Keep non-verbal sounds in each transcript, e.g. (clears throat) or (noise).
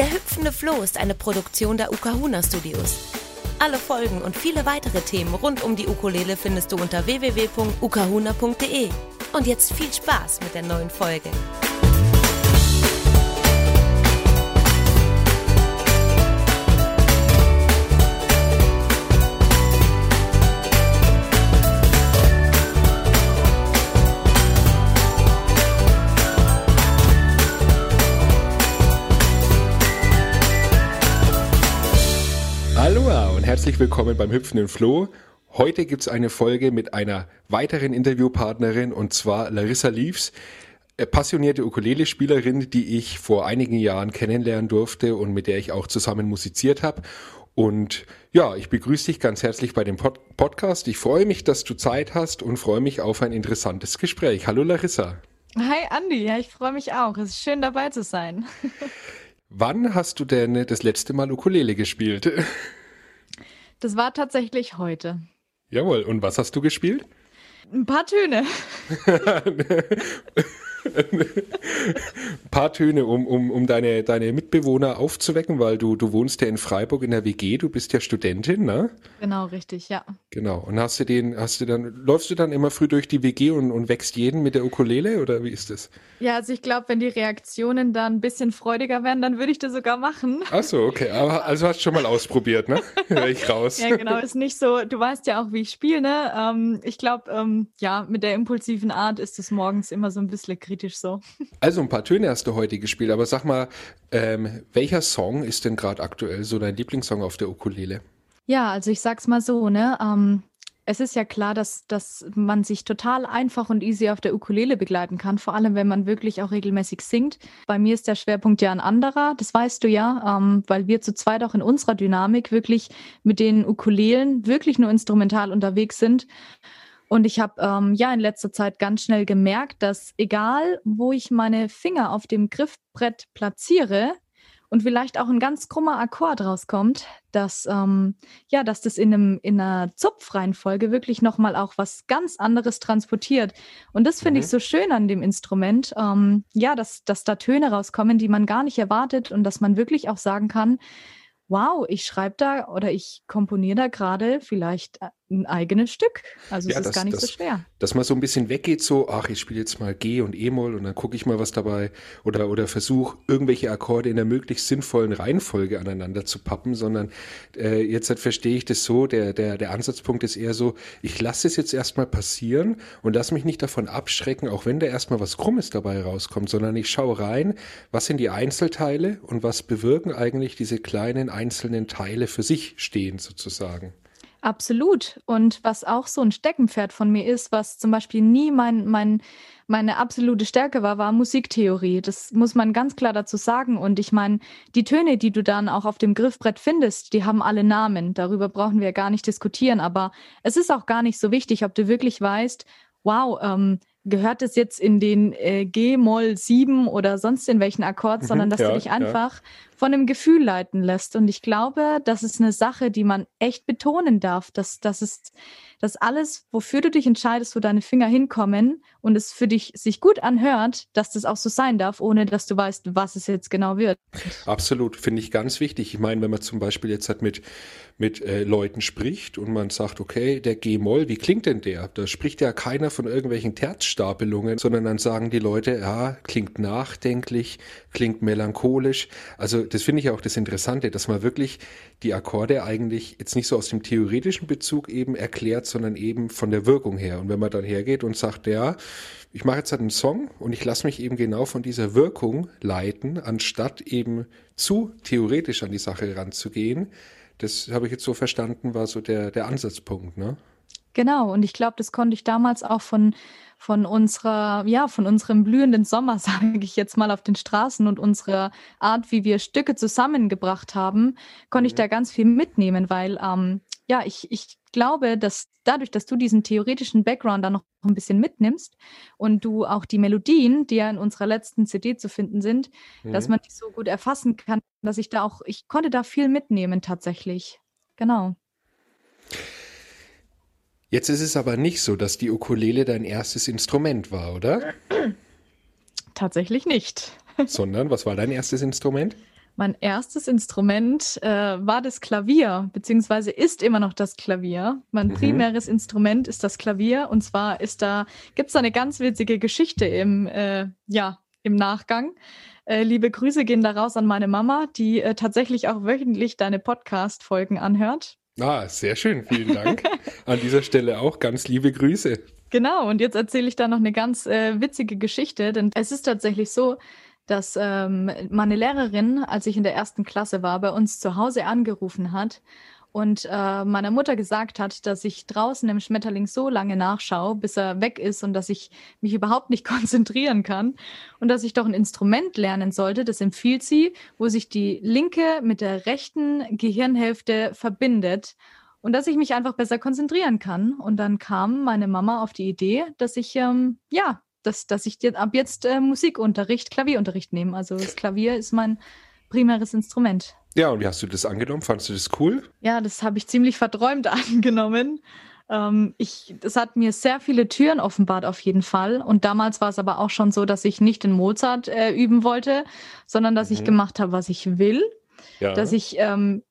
Der hüpfende Floh ist eine Produktion der Ukahuna Studios. Alle Folgen und viele weitere Themen rund um die Ukulele findest du unter www.ukahuna.de. Und jetzt viel Spaß mit der neuen Folge. Herzlich willkommen beim Hüpfenden Floh. Heute gibt's eine Folge mit einer weiteren Interviewpartnerin und zwar Larissa Leaves, äh, passionierte Ukulele-Spielerin, die ich vor einigen Jahren kennenlernen durfte und mit der ich auch zusammen musiziert habe. Und ja, ich begrüße dich ganz herzlich bei dem Pod Podcast. Ich freue mich, dass du Zeit hast und freue mich auf ein interessantes Gespräch. Hallo Larissa. Hi Andi, ja, ich freue mich auch. Es ist schön dabei zu sein. (laughs) Wann hast du denn das letzte Mal Ukulele gespielt? (laughs) Das war tatsächlich heute. Jawohl, und was hast du gespielt? Ein paar Töne. (laughs) Ein (laughs) paar Töne, um, um, um deine, deine Mitbewohner aufzuwecken, weil du, du wohnst ja in Freiburg in der WG, du bist ja Studentin, ne? Genau, richtig, ja. Genau. Und hast du den, hast du dann, läufst du dann immer früh durch die WG und, und wächst jeden mit der Ukulele oder wie ist das? Ja, also ich glaube, wenn die Reaktionen dann ein bisschen freudiger wären, dann würde ich das sogar machen. Ach so, okay. Aber also hast du schon mal ausprobiert, ne? (laughs) Hör ich raus. ja, genau. Ist nicht so, du weißt ja auch, wie ich spiele, ne? Ähm, ich glaube, ähm, ja, mit der impulsiven Art ist es morgens immer so ein bisschen kritisch so. Also ein paar Töne hast du heute gespielt, aber sag mal, ähm, welcher Song ist denn gerade aktuell so dein Lieblingssong auf der Ukulele? Ja, also ich sag's mal so, ne? Ähm, es ist ja klar, dass, dass man sich total einfach und easy auf der Ukulele begleiten kann, vor allem wenn man wirklich auch regelmäßig singt. Bei mir ist der Schwerpunkt ja ein anderer, das weißt du ja, ähm, weil wir zu zweit auch in unserer Dynamik wirklich mit den Ukulelen wirklich nur instrumental unterwegs sind. Und ich habe ähm, ja in letzter Zeit ganz schnell gemerkt, dass egal, wo ich meine Finger auf dem Griffbrett platziere und vielleicht auch ein ganz krummer Akkord rauskommt, dass ähm, ja, dass das in einem in einer Zupfreihenfolge wirklich noch mal auch was ganz anderes transportiert. Und das finde mhm. ich so schön an dem Instrument, ähm, ja, dass dass da Töne rauskommen, die man gar nicht erwartet und dass man wirklich auch sagen kann, wow, ich schreibe da oder ich komponiere da gerade vielleicht äh, ein eigenes Stück. Also ja, es ist das, gar nicht das, so schwer. Dass man so ein bisschen weggeht, so, ach, ich spiele jetzt mal G und E-Moll und dann gucke ich mal was dabei oder, oder versuche irgendwelche Akkorde in der möglichst sinnvollen Reihenfolge aneinander zu pappen, sondern äh, jetzt halt verstehe ich das so, der, der, der Ansatzpunkt ist eher so, ich lasse es jetzt erstmal passieren und lass mich nicht davon abschrecken, auch wenn da erstmal was Krummes dabei rauskommt, sondern ich schaue rein, was sind die Einzelteile und was bewirken eigentlich diese kleinen einzelnen Teile für sich stehen sozusagen. Absolut. Und was auch so ein Steckenpferd von mir ist, was zum Beispiel nie mein, mein, meine absolute Stärke war, war Musiktheorie. Das muss man ganz klar dazu sagen. Und ich meine, die Töne, die du dann auch auf dem Griffbrett findest, die haben alle Namen. Darüber brauchen wir gar nicht diskutieren. Aber es ist auch gar nicht so wichtig, ob du wirklich weißt, wow, ähm, gehört es jetzt in den äh, G-Moll 7 oder sonst in welchen Akkord, mhm, sondern dass ja, du dich einfach ja. Von einem Gefühl leiten lässt. Und ich glaube, das ist eine Sache, die man echt betonen darf, dass das ist, dass alles, wofür du dich entscheidest, wo deine Finger hinkommen und es für dich sich gut anhört, dass das auch so sein darf, ohne dass du weißt, was es jetzt genau wird. Absolut, finde ich ganz wichtig. Ich meine, wenn man zum Beispiel jetzt halt mit mit äh, Leuten spricht und man sagt, okay, der G-Moll, wie klingt denn der? Da spricht ja keiner von irgendwelchen Terzstapelungen, sondern dann sagen die Leute, ja, klingt nachdenklich, klingt melancholisch. Also das finde ich auch das Interessante, dass man wirklich die Akkorde eigentlich jetzt nicht so aus dem theoretischen Bezug eben erklärt, sondern eben von der Wirkung her. Und wenn man dann hergeht und sagt, ja, ich mache jetzt halt einen Song und ich lasse mich eben genau von dieser Wirkung leiten, anstatt eben zu theoretisch an die Sache ranzugehen, das habe ich jetzt so verstanden, war so der, der Ansatzpunkt, ne? Genau, und ich glaube, das konnte ich damals auch von, von unserer, ja, von unserem blühenden Sommer, (laughs) sage ich jetzt mal, auf den Straßen und unserer Art, wie wir Stücke zusammengebracht haben, konnte mhm. ich da ganz viel mitnehmen, weil ähm, ja, ich, ich glaube, dass dadurch, dass du diesen theoretischen Background dann noch ein bisschen mitnimmst und du auch die Melodien, die ja in unserer letzten CD zu finden sind, mhm. dass man die so gut erfassen kann, dass ich da auch, ich konnte da viel mitnehmen tatsächlich. Genau. Jetzt ist es aber nicht so, dass die Ukulele dein erstes Instrument war, oder? (clears throat) Tatsächlich nicht. (laughs) Sondern, was war dein erstes Instrument? Mein erstes Instrument äh, war das Klavier, beziehungsweise ist immer noch das Klavier. Mein mhm. primäres Instrument ist das Klavier. Und zwar ist da, gibt es da eine ganz witzige Geschichte im, äh, ja, im Nachgang. Äh, liebe Grüße gehen da raus an meine Mama, die äh, tatsächlich auch wöchentlich deine Podcast-Folgen anhört. Ah, sehr schön, vielen Dank. an dieser Stelle auch ganz liebe Grüße. Genau, und jetzt erzähle ich da noch eine ganz äh, witzige Geschichte, denn es ist tatsächlich so, dass ähm, meine Lehrerin, als ich in der ersten Klasse war, bei uns zu Hause angerufen hat und äh, meiner Mutter gesagt hat, dass ich draußen im Schmetterling so lange nachschaue, bis er weg ist und dass ich mich überhaupt nicht (laughs) konzentrieren kann und dass ich doch ein Instrument lernen sollte, das empfiehlt sie, wo sich die linke mit der rechten Gehirnhälfte verbindet und dass ich mich einfach besser konzentrieren kann. Und dann kam meine Mama auf die Idee, dass ich ähm, ja dass, dass ich dir ab jetzt äh, Musikunterricht, Klavierunterricht nehme. Also das Klavier ist mein primäres Instrument. Ja, und wie hast du das angenommen? Fandest du das cool? Ja, das habe ich ziemlich verträumt (laughs) angenommen. Ähm, ich, das hat mir sehr viele Türen offenbart auf jeden Fall. Und damals war es aber auch schon so, dass ich nicht den Mozart äh, üben wollte, sondern dass mhm. ich gemacht habe, was ich will. Ja. Dass ich ähm,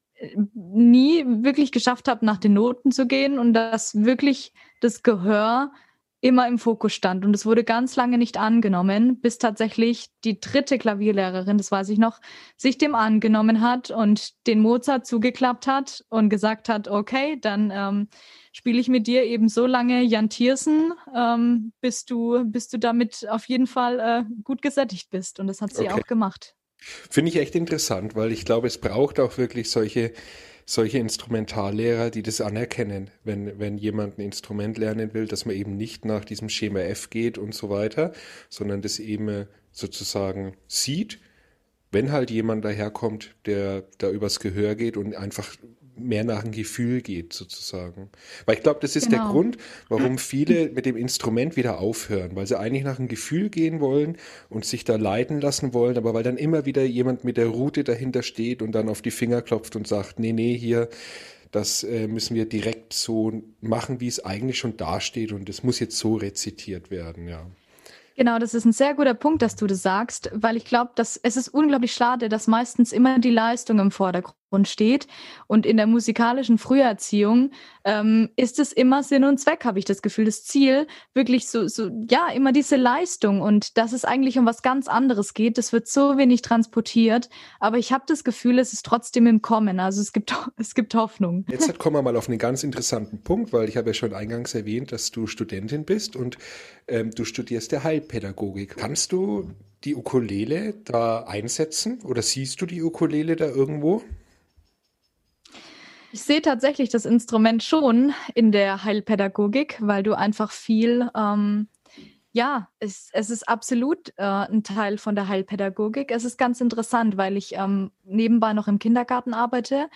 nie wirklich geschafft habe, nach den Noten zu gehen und dass wirklich das Gehör immer im Fokus stand. Und es wurde ganz lange nicht angenommen, bis tatsächlich die dritte Klavierlehrerin, das weiß ich noch, sich dem angenommen hat und den Mozart zugeklappt hat und gesagt hat, okay, dann ähm, spiele ich mit dir eben so lange Jan Tiersen, ähm, bis, du, bis du damit auf jeden Fall äh, gut gesättigt bist. Und das hat sie okay. auch gemacht. Finde ich echt interessant, weil ich glaube, es braucht auch wirklich solche solche Instrumentallehrer, die das anerkennen, wenn, wenn jemand ein Instrument lernen will, dass man eben nicht nach diesem Schema F geht und so weiter, sondern das eben sozusagen sieht, wenn halt jemand daherkommt, der da übers Gehör geht und einfach mehr nach dem Gefühl geht, sozusagen. Weil ich glaube, das ist genau. der Grund, warum (clears throat) viele mit dem Instrument wieder aufhören, weil sie eigentlich nach dem Gefühl gehen wollen und sich da leiten lassen wollen, aber weil dann immer wieder jemand mit der Route dahinter steht und dann auf die Finger klopft und sagt, nee, nee, hier, das äh, müssen wir direkt so machen, wie es eigentlich schon dasteht und es muss jetzt so rezitiert werden, ja. Genau, das ist ein sehr guter Punkt, dass du das sagst, weil ich glaube, dass es ist unglaublich schade, dass meistens immer die Leistung im Vordergrund steht. Und in der musikalischen Früherziehung ähm, ist es immer Sinn und Zweck, habe ich das Gefühl, das Ziel, wirklich so, so, ja, immer diese Leistung und dass es eigentlich um was ganz anderes geht. Das wird so wenig transportiert, aber ich habe das Gefühl, es ist trotzdem im Kommen. Also es gibt, (laughs) es gibt Hoffnung. Jetzt kommen wir mal auf einen ganz interessanten Punkt, weil ich habe ja schon eingangs erwähnt, dass du Studentin bist und ähm, du studierst der Heilpädagogik. Kannst du die Ukulele da einsetzen oder siehst du die Ukulele da irgendwo? Ich sehe tatsächlich das Instrument schon in der Heilpädagogik, weil du einfach viel, ähm, ja, es, es ist absolut äh, ein Teil von der Heilpädagogik. Es ist ganz interessant, weil ich ähm, nebenbei noch im Kindergarten arbeite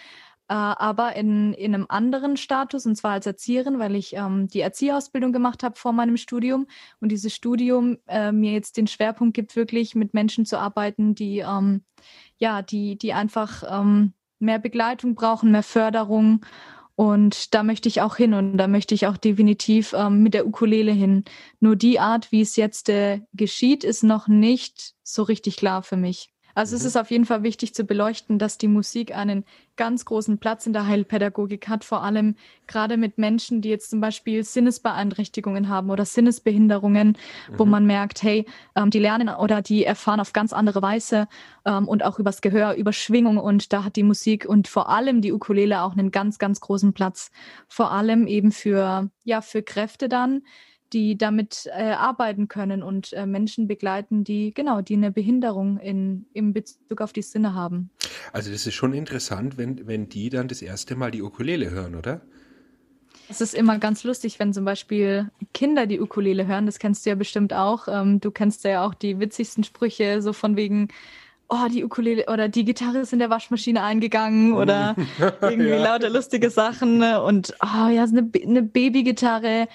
äh, aber in, in einem anderen Status, und zwar als Erzieherin, weil ich ähm, die Erzieherausbildung gemacht habe vor meinem Studium und dieses Studium äh, mir jetzt den Schwerpunkt gibt, wirklich mit Menschen zu arbeiten, die, ähm, ja, die, die einfach ähm, mehr Begleitung brauchen, mehr Förderung. Und da möchte ich auch hin und da möchte ich auch definitiv ähm, mit der Ukulele hin. Nur die Art, wie es jetzt äh, geschieht, ist noch nicht so richtig klar für mich. Also mhm. es ist auf jeden Fall wichtig zu beleuchten, dass die Musik einen ganz großen Platz in der Heilpädagogik hat, vor allem gerade mit Menschen, die jetzt zum Beispiel Sinnesbeeinträchtigungen haben oder Sinnesbehinderungen, mhm. wo man merkt, hey, ähm, die lernen oder die erfahren auf ganz andere Weise ähm, und auch übers Gehör, über Schwingung und da hat die Musik und vor allem die Ukulele auch einen ganz, ganz großen Platz. Vor allem eben für, ja, für Kräfte dann, die damit äh, arbeiten können und äh, Menschen begleiten, die genau, die eine Behinderung in, im Bezug auf die Sinne haben. Also das ist schon interessant, wenn, wenn die dann das erste Mal die Ukulele hören, oder? Es ist immer ganz lustig, wenn zum Beispiel Kinder die Ukulele hören. Das kennst du ja bestimmt auch. Ähm, du kennst ja auch die witzigsten Sprüche, so von wegen, oh, die Ukulele oder die Gitarre ist in der Waschmaschine eingegangen oder (laughs) irgendwie ja. lauter lustige Sachen und oh ja, eine, eine Babygitarre.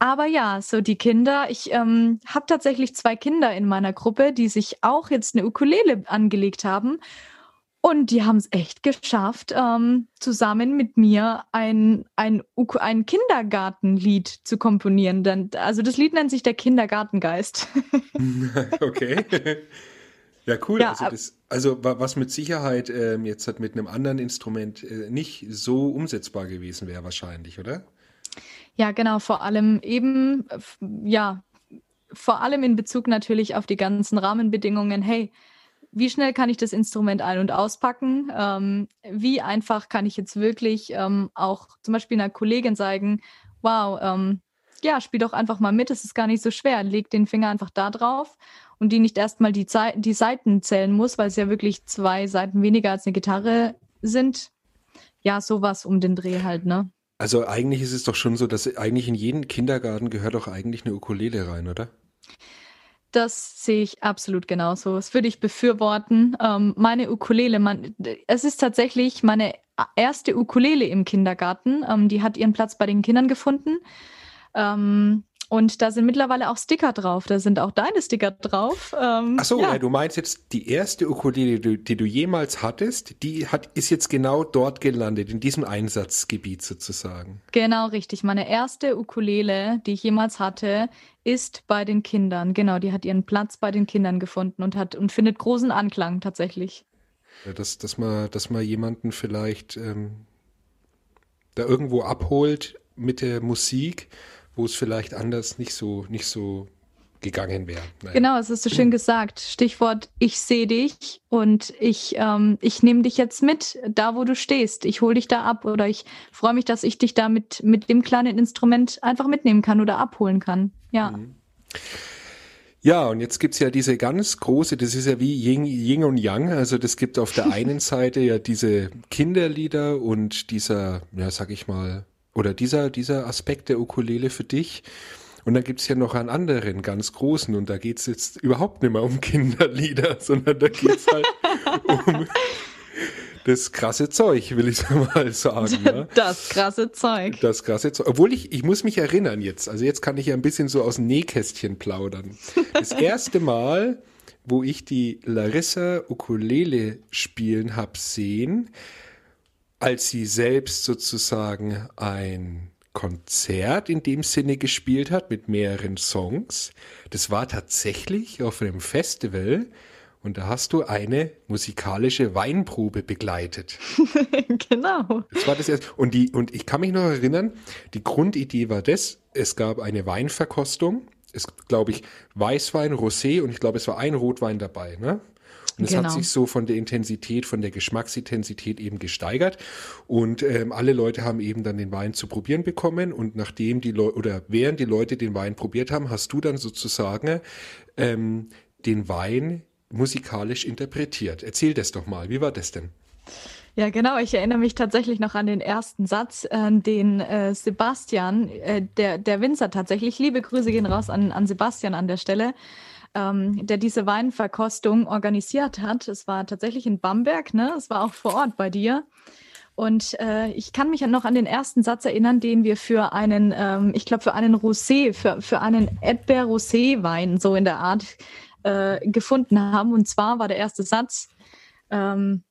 Aber ja, so die Kinder, ich ähm, habe tatsächlich zwei Kinder in meiner Gruppe, die sich auch jetzt eine Ukulele angelegt haben. Und die haben es echt geschafft, ähm, zusammen mit mir ein, ein, ein Kindergartenlied zu komponieren. Dann, also das Lied nennt sich der Kindergartengeist. (laughs) okay. Ja, cool. Ja, also, das, also, was mit Sicherheit ähm, jetzt halt mit einem anderen Instrument äh, nicht so umsetzbar gewesen wäre, wahrscheinlich, oder? Ja, genau. Vor allem eben, ja, vor allem in Bezug natürlich auf die ganzen Rahmenbedingungen. Hey, wie schnell kann ich das Instrument ein- und auspacken? Ähm, wie einfach kann ich jetzt wirklich ähm, auch zum Beispiel einer Kollegin sagen, wow, ähm, ja, spiel doch einfach mal mit, es ist gar nicht so schwer. Leg den Finger einfach da drauf und die nicht erstmal die, die Seiten zählen muss, weil es ja wirklich zwei Seiten weniger als eine Gitarre sind. Ja, sowas um den Dreh halt, ne? Also eigentlich ist es doch schon so, dass eigentlich in jeden Kindergarten gehört doch eigentlich eine Ukulele rein, oder? Das sehe ich absolut genauso. Das würde ich befürworten. Ähm, meine Ukulele, man, es ist tatsächlich meine erste Ukulele im Kindergarten. Ähm, die hat ihren Platz bei den Kindern gefunden. Ähm, und da sind mittlerweile auch Sticker drauf. Da sind auch deine Sticker drauf. Ähm, Ach so, ja. du meinst jetzt die erste Ukulele, die, die, du jemals hattest, die hat, ist jetzt genau dort gelandet, in diesem Einsatzgebiet sozusagen. Genau, richtig. Meine erste Ukulele, die ich jemals hatte, ist bei den Kindern. Genau, die hat ihren Platz bei den Kindern gefunden und hat und findet großen Anklang tatsächlich. Ja, dass, dass, man, dass man jemanden vielleicht ähm, da irgendwo abholt mit der Musik wo es vielleicht anders nicht so, nicht so gegangen wäre. Naja. Genau, es ist so schön gesagt. Stichwort, ich sehe dich und ich, ähm, ich nehme dich jetzt mit, da wo du stehst. Ich hole dich da ab oder ich freue mich, dass ich dich da mit, mit dem kleinen Instrument einfach mitnehmen kann oder abholen kann. Ja. Mhm. Ja, und jetzt gibt es ja diese ganz große, das ist ja wie Yin, Yin und Yang, also das gibt auf der (laughs) einen Seite ja diese Kinderlieder und dieser, ja, sag ich mal, oder dieser, dieser Aspekt der Ukulele für dich. Und dann gibt es ja noch einen anderen, ganz großen, und da geht es jetzt überhaupt nicht mehr um Kinderlieder, (laughs) sondern da geht es halt um das krasse Zeug, will ich mal sagen. Ne? (laughs) Das krasse Zeug. Das krasse Zeug. Obwohl ich, ich muss mich erinnern jetzt, also jetzt kann ich ja ein bisschen so aus dem Nähkästchen plaudern. Das erste Mal, wo ich die Larissa Ukulele spielen hab sehen, als sie selbst sozusagen ein Konzert in dem Sinne gespielt hat mit mehreren Songs. Das war tatsächlich auf einem Festival und da hast du eine musikalische Weinprobe begleitet. (laughs) genau. Das war das erste. Und, die, und ich kann mich noch erinnern, die Grundidee war das, es gab eine Weinverkostung. Es glaube ich Weißwein, Rosé und ich glaube es war ein Rotwein dabei. Ne? Und es genau. hat sich so von der Intensität, von der Geschmacksintensität eben gesteigert. Und ähm, alle Leute haben eben dann den Wein zu probieren bekommen. Und nachdem die Leute oder während die Leute den Wein probiert haben, hast du dann sozusagen ähm, den Wein musikalisch interpretiert. Erzähl das doch mal. Wie war das denn? Ja, genau. Ich erinnere mich tatsächlich noch an den ersten Satz, äh, den äh, Sebastian, äh, der, der Winzer tatsächlich, liebe Grüße gehen raus an, an Sebastian an der Stelle, ähm, der diese Weinverkostung organisiert hat. Es war tatsächlich in Bamberg, ne? Es war auch vor Ort bei dir. Und äh, ich kann mich noch an den ersten Satz erinnern, den wir für einen, ähm, ich glaube, für einen Rosé, für, für einen Erdbeer-Rosé-Wein so in der Art äh, gefunden haben. Und zwar war der erste Satz, ähm,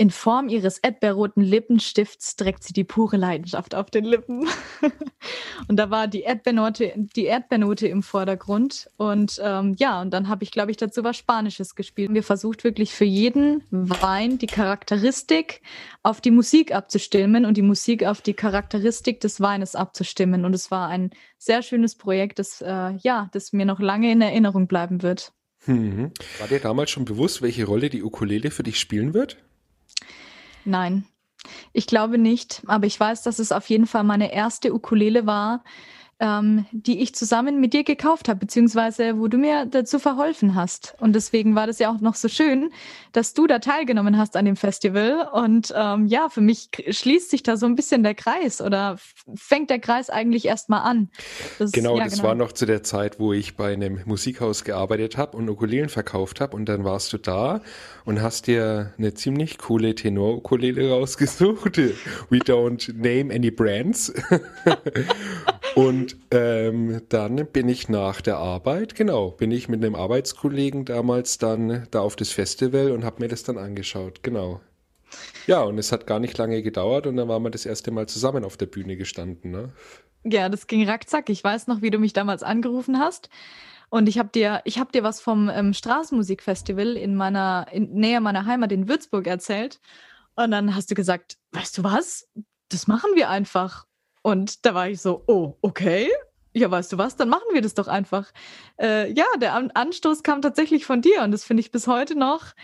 in Form ihres erdbeerroten Lippenstifts trägt sie die pure Leidenschaft auf den Lippen. (laughs) und da war die Erdbeernote, die Erdbeernote im Vordergrund. Und ähm, ja, und dann habe ich, glaube ich, dazu was Spanisches gespielt. Wir versucht wirklich für jeden Wein die Charakteristik auf die Musik abzustimmen und die Musik auf die Charakteristik des Weines abzustimmen. Und es war ein sehr schönes Projekt, das äh, ja, das mir noch lange in Erinnerung bleiben wird. Mhm. War dir damals schon bewusst, welche Rolle die Ukulele für dich spielen wird? Nein, ich glaube nicht, aber ich weiß, dass es auf jeden Fall meine erste Ukulele war, ähm, die ich zusammen mit dir gekauft habe, beziehungsweise wo du mir dazu verholfen hast. Und deswegen war das ja auch noch so schön, dass du da teilgenommen hast an dem Festival. Und ähm, ja, für mich schließt sich da so ein bisschen der Kreis oder fängt der Kreis eigentlich erst mal an. Das, genau, ja, das genau. war noch zu der Zeit, wo ich bei einem Musikhaus gearbeitet habe und Ukulelen verkauft habe. Und dann warst du da und hast dir eine ziemlich coole Tenor-Ukulele rausgesucht. (laughs) We don't name any brands. (laughs) Und ähm, dann bin ich nach der Arbeit, genau, bin ich mit einem Arbeitskollegen damals dann da auf das Festival und habe mir das dann angeschaut, genau. Ja, und es hat gar nicht lange gedauert und dann waren wir das erste Mal zusammen auf der Bühne gestanden, ne? Ja, das ging rackzack. Ich weiß noch, wie du mich damals angerufen hast. Und ich habe dir, habe dir was vom ähm, Straßenmusikfestival in meiner, in Nähe meiner Heimat in Würzburg erzählt. Und dann hast du gesagt, weißt du was? Das machen wir einfach. Und da war ich so, oh, okay. Ja, weißt du was, dann machen wir das doch einfach. Äh, ja, der Anstoß kam tatsächlich von dir und das finde ich bis heute noch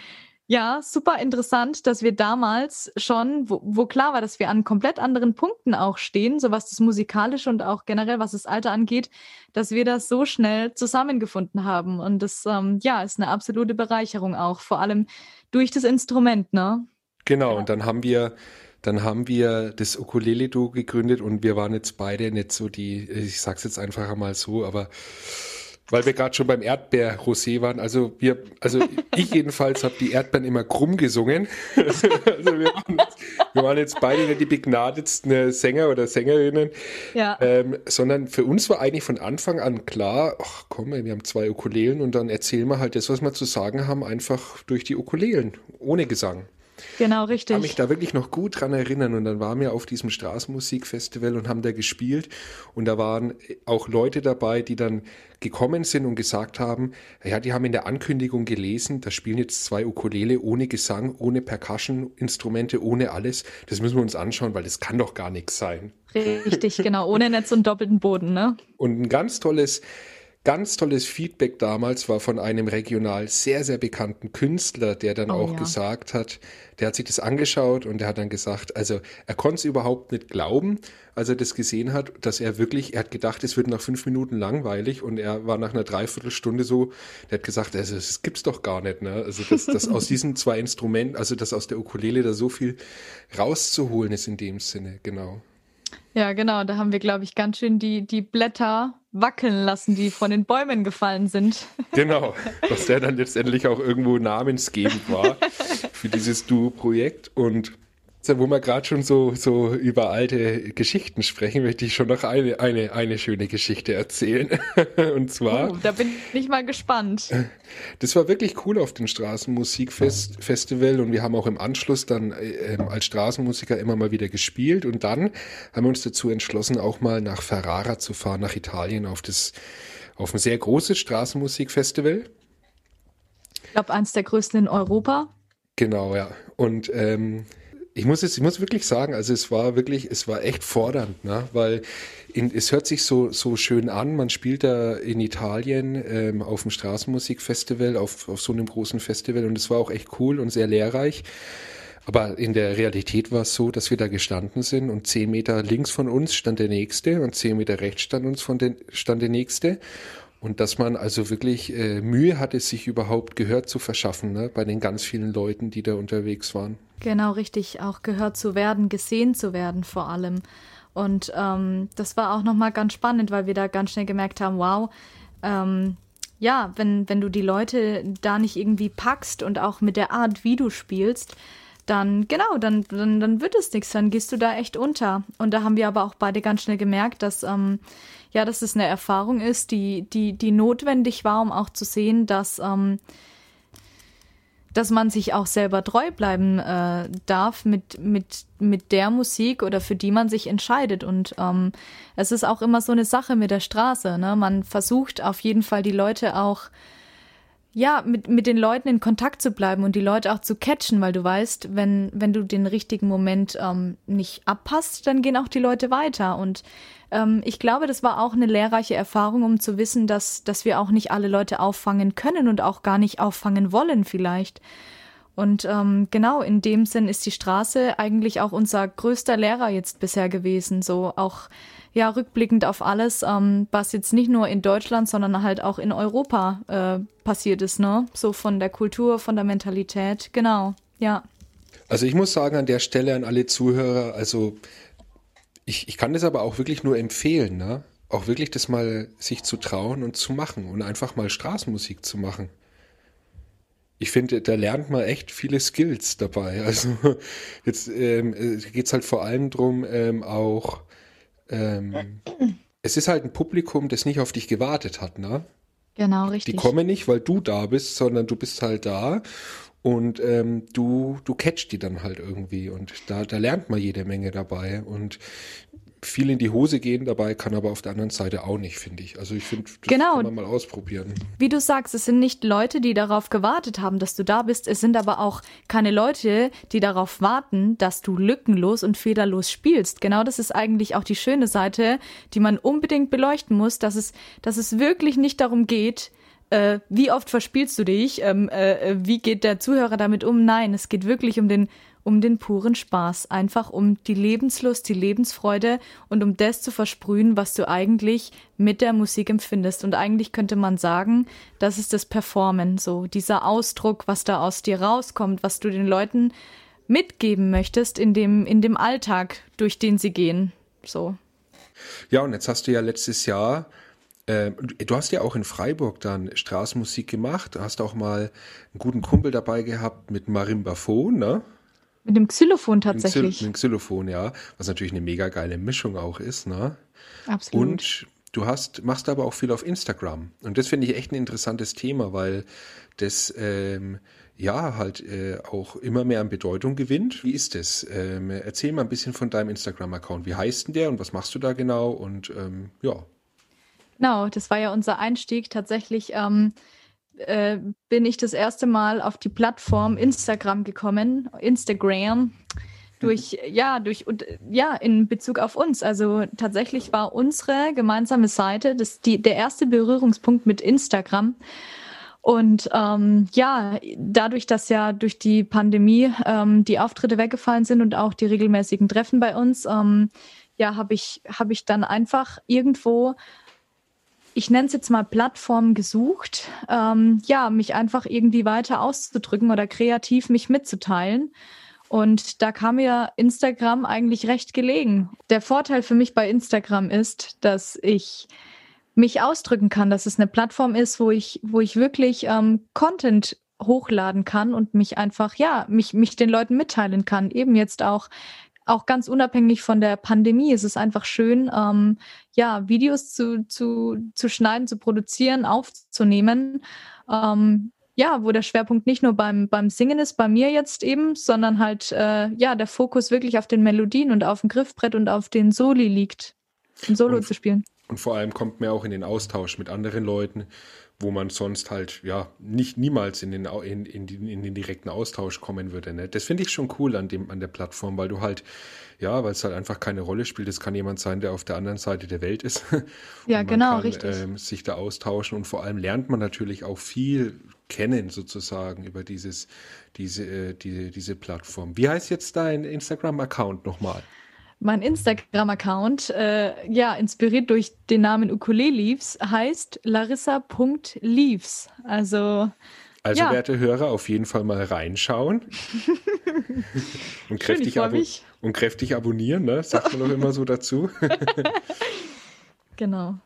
ja, super interessant, dass wir damals schon, wo, wo, klar war, dass wir an komplett anderen Punkten auch stehen, so was das musikalische und auch generell was das Alter angeht, dass wir das so schnell zusammengefunden haben. Und das, ähm, ja, ist eine absolute Bereicherung auch, vor allem durch das Instrument, ne? Genau, und dann haben wir, dann haben wir das Ukulele-Duo gegründet und wir waren jetzt beide nicht so die, ich sag's jetzt einfach einmal so, aber weil wir gerade schon beim Erdbeer-Rosé waren. Also wir, also (laughs) ich jedenfalls habe die Erdbeeren immer krumm gesungen. (laughs) also wir waren, jetzt, wir waren jetzt beide nicht die begnadetsten Sänger oder Sängerinnen, ja. ähm, sondern für uns war eigentlich von Anfang an klar, ach komm, wir haben zwei Ukulelen und dann erzählen wir halt das, was wir zu sagen haben, einfach durch die Ukulelen, ohne Gesang. Genau, richtig. Ich kann mich da wirklich noch gut dran erinnern. Und dann waren wir auf diesem Straßenmusikfestival und haben da gespielt. Und da waren auch Leute dabei, die dann gekommen sind und gesagt haben, ja, die haben in der Ankündigung gelesen, da spielen jetzt zwei Ukulele ohne Gesang, ohne Percussion-Instrumente, ohne alles. Das müssen wir uns anschauen, weil das kann doch gar nichts sein. Richtig, genau, ohne Netz und doppelten Boden, ne? Und ein ganz tolles Ganz tolles Feedback damals war von einem regional sehr, sehr bekannten Künstler, der dann oh, auch ja. gesagt hat, der hat sich das angeschaut und der hat dann gesagt, also er konnte es überhaupt nicht glauben, als er das gesehen hat, dass er wirklich, er hat gedacht, es wird nach fünf Minuten langweilig und er war nach einer Dreiviertelstunde so, der hat gesagt, also das gibt's doch gar nicht, ne? Also dass, dass aus diesen zwei Instrumenten, also dass aus der Ukulele da so viel rauszuholen ist in dem Sinne, genau. Ja, genau. Da haben wir, glaube ich, ganz schön die, die Blätter wackeln lassen, die von den Bäumen gefallen sind. (laughs) Genau, was der dann letztendlich auch irgendwo namensgebend war für dieses Duo-Projekt. Und wo wir gerade schon so, so über alte Geschichten sprechen, möchte ich schon noch eine, eine, eine schöne Geschichte erzählen. (laughs) Und zwar. Oh, da bin ich mal gespannt. Das war wirklich cool auf dem Straßenmusikfestival und wir haben auch im Anschluss dann äh, als Straßenmusiker immer mal wieder gespielt und dann haben wir uns dazu entschlossen, auch mal nach Ferrara zu fahren, nach Italien auf das, auf ein sehr großes Straßenmusikfestival. Ich glaube, eins der größten in Europa. Genau, ja. Und ähm, ich muss es, ich muss wirklich sagen, also es war wirklich, es war echt fordernd, ne? weil in, es hört sich so, so schön an. Man spielt da in Italien ähm, auf dem Straßenmusikfestival, auf, auf so einem großen Festival und es war auch echt cool und sehr lehrreich. Aber in der Realität war es so, dass wir da gestanden sind und zehn Meter links von uns stand der nächste und zehn Meter rechts stand uns von den, stand der nächste. Und dass man also wirklich äh, Mühe hatte, sich überhaupt Gehör zu verschaffen, ne, bei den ganz vielen Leuten, die da unterwegs waren. Genau, richtig, auch gehört zu werden, gesehen zu werden vor allem. Und ähm, das war auch nochmal ganz spannend, weil wir da ganz schnell gemerkt haben, wow, ähm, ja, wenn, wenn du die Leute da nicht irgendwie packst und auch mit der Art, wie du spielst, dann genau, dann, dann, dann wird es nichts, dann gehst du da echt unter. Und da haben wir aber auch beide ganz schnell gemerkt, dass ähm, ja, dass es eine Erfahrung ist, die, die, die notwendig war, um auch zu sehen, dass, ähm, dass man sich auch selber treu bleiben äh, darf mit, mit, mit der Musik oder für die man sich entscheidet. Und ähm, es ist auch immer so eine Sache mit der Straße. Ne? Man versucht auf jeden Fall die Leute auch ja, mit, mit den Leuten in Kontakt zu bleiben und die Leute auch zu catchen, weil du weißt, wenn, wenn du den richtigen Moment ähm, nicht abpasst, dann gehen auch die Leute weiter. Und ähm, ich glaube, das war auch eine lehrreiche Erfahrung, um zu wissen, dass, dass wir auch nicht alle Leute auffangen können und auch gar nicht auffangen wollen vielleicht. Und ähm, genau in dem Sinn ist die Straße eigentlich auch unser größter Lehrer jetzt bisher gewesen. So auch ja rückblickend auf alles, ähm, was jetzt nicht nur in Deutschland, sondern halt auch in Europa äh, passiert ist, ne? So von der Kultur, von der Mentalität, genau, ja. Also ich muss sagen an der Stelle an alle Zuhörer, also ich, ich kann das aber auch wirklich nur empfehlen, ne? Auch wirklich das mal sich zu trauen und zu machen und einfach mal Straßenmusik zu machen. Ich finde, da lernt man echt viele Skills dabei. Also (laughs) jetzt ähm, äh, geht es halt vor allem darum, ähm, auch ähm, es ist halt ein Publikum, das nicht auf dich gewartet hat, ne? Genau, richtig. Die kommen nicht, weil du da bist, sondern du bist halt da und ähm, du, du catchst die dann halt irgendwie und da, da lernt man jede Menge dabei und viel in die Hose gehen dabei, kann aber auf der anderen Seite auch nicht, finde ich. Also ich finde, das genau. kann man mal ausprobieren. Wie du sagst, es sind nicht Leute, die darauf gewartet haben, dass du da bist. Es sind aber auch keine Leute, die darauf warten, dass du lückenlos und fehlerlos spielst. Genau das ist eigentlich auch die schöne Seite, die man unbedingt beleuchten muss, dass es, dass es wirklich nicht darum geht, äh, wie oft verspielst du dich, ähm, äh, wie geht der Zuhörer damit um? Nein, es geht wirklich um den um den puren Spaß, einfach um die Lebenslust, die Lebensfreude und um das zu versprühen, was du eigentlich mit der Musik empfindest. Und eigentlich könnte man sagen, das ist das Performen, so dieser Ausdruck, was da aus dir rauskommt, was du den Leuten mitgeben möchtest in dem, in dem Alltag, durch den sie gehen. So. Ja, und jetzt hast du ja letztes Jahr äh, du hast ja auch in Freiburg dann Straßenmusik gemacht. Hast auch mal einen guten Kumpel dabei gehabt mit Marimbaphon, ne? Mit dem Xylophon tatsächlich. Mit dem Xylophon, ja. Was natürlich eine mega geile Mischung auch ist, ne? Absolut. Und du hast, machst aber auch viel auf Instagram. Und das finde ich echt ein interessantes Thema, weil das ähm, ja halt äh, auch immer mehr an Bedeutung gewinnt. Wie ist das? Ähm, erzähl mal ein bisschen von deinem Instagram-Account. Wie heißt denn der und was machst du da genau? Und ähm, ja. Genau, das war ja unser Einstieg. Tatsächlich ähm, äh, bin ich das erste Mal auf die Plattform Instagram gekommen, Instagram, durch, (laughs) ja, durch, ja, in Bezug auf uns. Also tatsächlich war unsere gemeinsame Seite das, die, der erste Berührungspunkt mit Instagram. Und ähm, ja, dadurch, dass ja durch die Pandemie ähm, die Auftritte weggefallen sind und auch die regelmäßigen Treffen bei uns, ähm, ja, habe ich, hab ich dann einfach irgendwo ich nenne es jetzt mal Plattform gesucht, ähm, ja, mich einfach irgendwie weiter auszudrücken oder kreativ mich mitzuteilen. Und da kam mir Instagram eigentlich recht gelegen. Der Vorteil für mich bei Instagram ist, dass ich mich ausdrücken kann, dass es eine Plattform ist, wo ich, wo ich wirklich ähm, Content hochladen kann und mich einfach, ja, mich, mich den Leuten mitteilen kann. Eben jetzt auch auch ganz unabhängig von der Pandemie ist es einfach schön, ähm, ja, Videos zu, zu, zu schneiden, zu produzieren, aufzunehmen. Ähm, ja, wo der Schwerpunkt nicht nur beim, beim Singen ist, bei mir jetzt eben, sondern halt, äh, ja, der Fokus wirklich auf den Melodien und auf dem Griffbrett und auf den Soli liegt, ein Solo und, zu spielen. Und vor allem kommt man auch in den Austausch mit anderen Leuten wo man sonst halt ja nicht niemals in den, in, in, in den direkten Austausch kommen würde. Ne? Das finde ich schon cool an, dem, an der Plattform, weil du halt, ja, weil es halt einfach keine Rolle spielt. Es kann jemand sein, der auf der anderen Seite der Welt ist. (laughs) ja, genau, kann, richtig. Ähm, sich da austauschen und vor allem lernt man natürlich auch viel kennen sozusagen über dieses, diese, äh, die, diese Plattform. Wie heißt jetzt dein Instagram-Account nochmal? Mein Instagram-Account, äh, ja, inspiriert durch den Namen Ukuleleaves, heißt larissa.leaves. Also. Also, ja. werte Hörer, auf jeden Fall mal reinschauen. (laughs) und, kräftig Schön, und kräftig abonnieren, ne? Sagt man doch immer so dazu. (laughs) genau.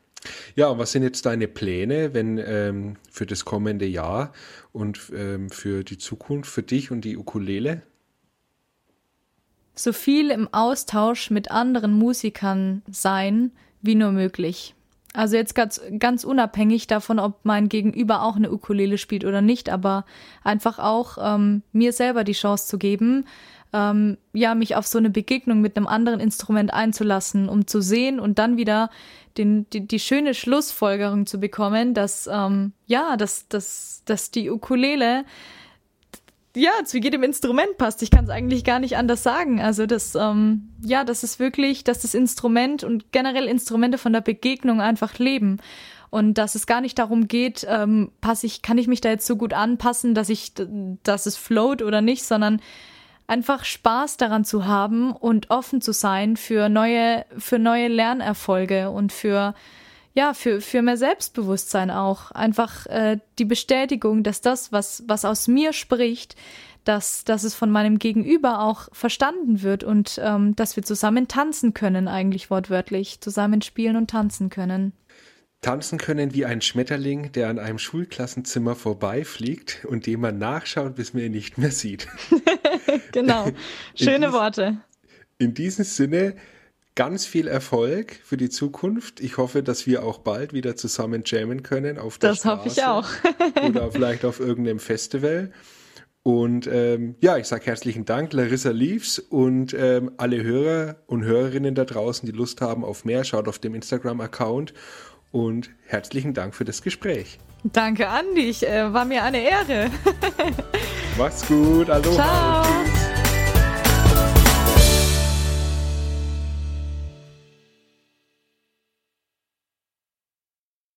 Ja, und was sind jetzt deine Pläne, wenn ähm, für das kommende Jahr und ähm, für die Zukunft, für dich und die Ukulele? So viel im Austausch mit anderen Musikern sein, wie nur möglich. Also jetzt ganz, ganz unabhängig davon, ob mein Gegenüber auch eine Ukulele spielt oder nicht, aber einfach auch ähm, mir selber die Chance zu geben, ähm, ja, mich auf so eine Begegnung mit einem anderen Instrument einzulassen, um zu sehen und dann wieder den, die, die schöne Schlussfolgerung zu bekommen, dass ähm, ja, dass, dass, dass die Ukulele ja, zu jedem Instrument passt. Ich kann es eigentlich gar nicht anders sagen. Also das, ähm, ja, das ist wirklich, dass das Instrument und generell Instrumente von der Begegnung einfach leben. Und dass es gar nicht darum geht, ähm, passe ich, kann ich mich da jetzt so gut anpassen, dass ich, dass es float oder nicht, sondern einfach Spaß daran zu haben und offen zu sein für neue, für neue Lernerfolge und für ja, für, für mehr Selbstbewusstsein auch. Einfach äh, die Bestätigung, dass das, was, was aus mir spricht, dass, dass es von meinem Gegenüber auch verstanden wird und ähm, dass wir zusammen tanzen können, eigentlich wortwörtlich, zusammen spielen und tanzen können. Tanzen können wie ein Schmetterling, der an einem Schulklassenzimmer vorbeifliegt und dem man nachschaut, bis man ihn nicht mehr sieht. (laughs) genau, schöne Worte. In diesem Sinne ganz viel Erfolg für die Zukunft. Ich hoffe, dass wir auch bald wieder zusammen jammen können auf der Das Straße hoffe ich auch. (laughs) oder vielleicht auf irgendeinem Festival. Und ähm, ja, ich sage herzlichen Dank, Larissa Leaves und ähm, alle Hörer und Hörerinnen da draußen, die Lust haben auf mehr, schaut auf dem Instagram-Account und herzlichen Dank für das Gespräch. Danke, Andi. Ich, äh, war mir eine Ehre. (laughs) Mach's gut. Aloha. Ciao. Tschüss.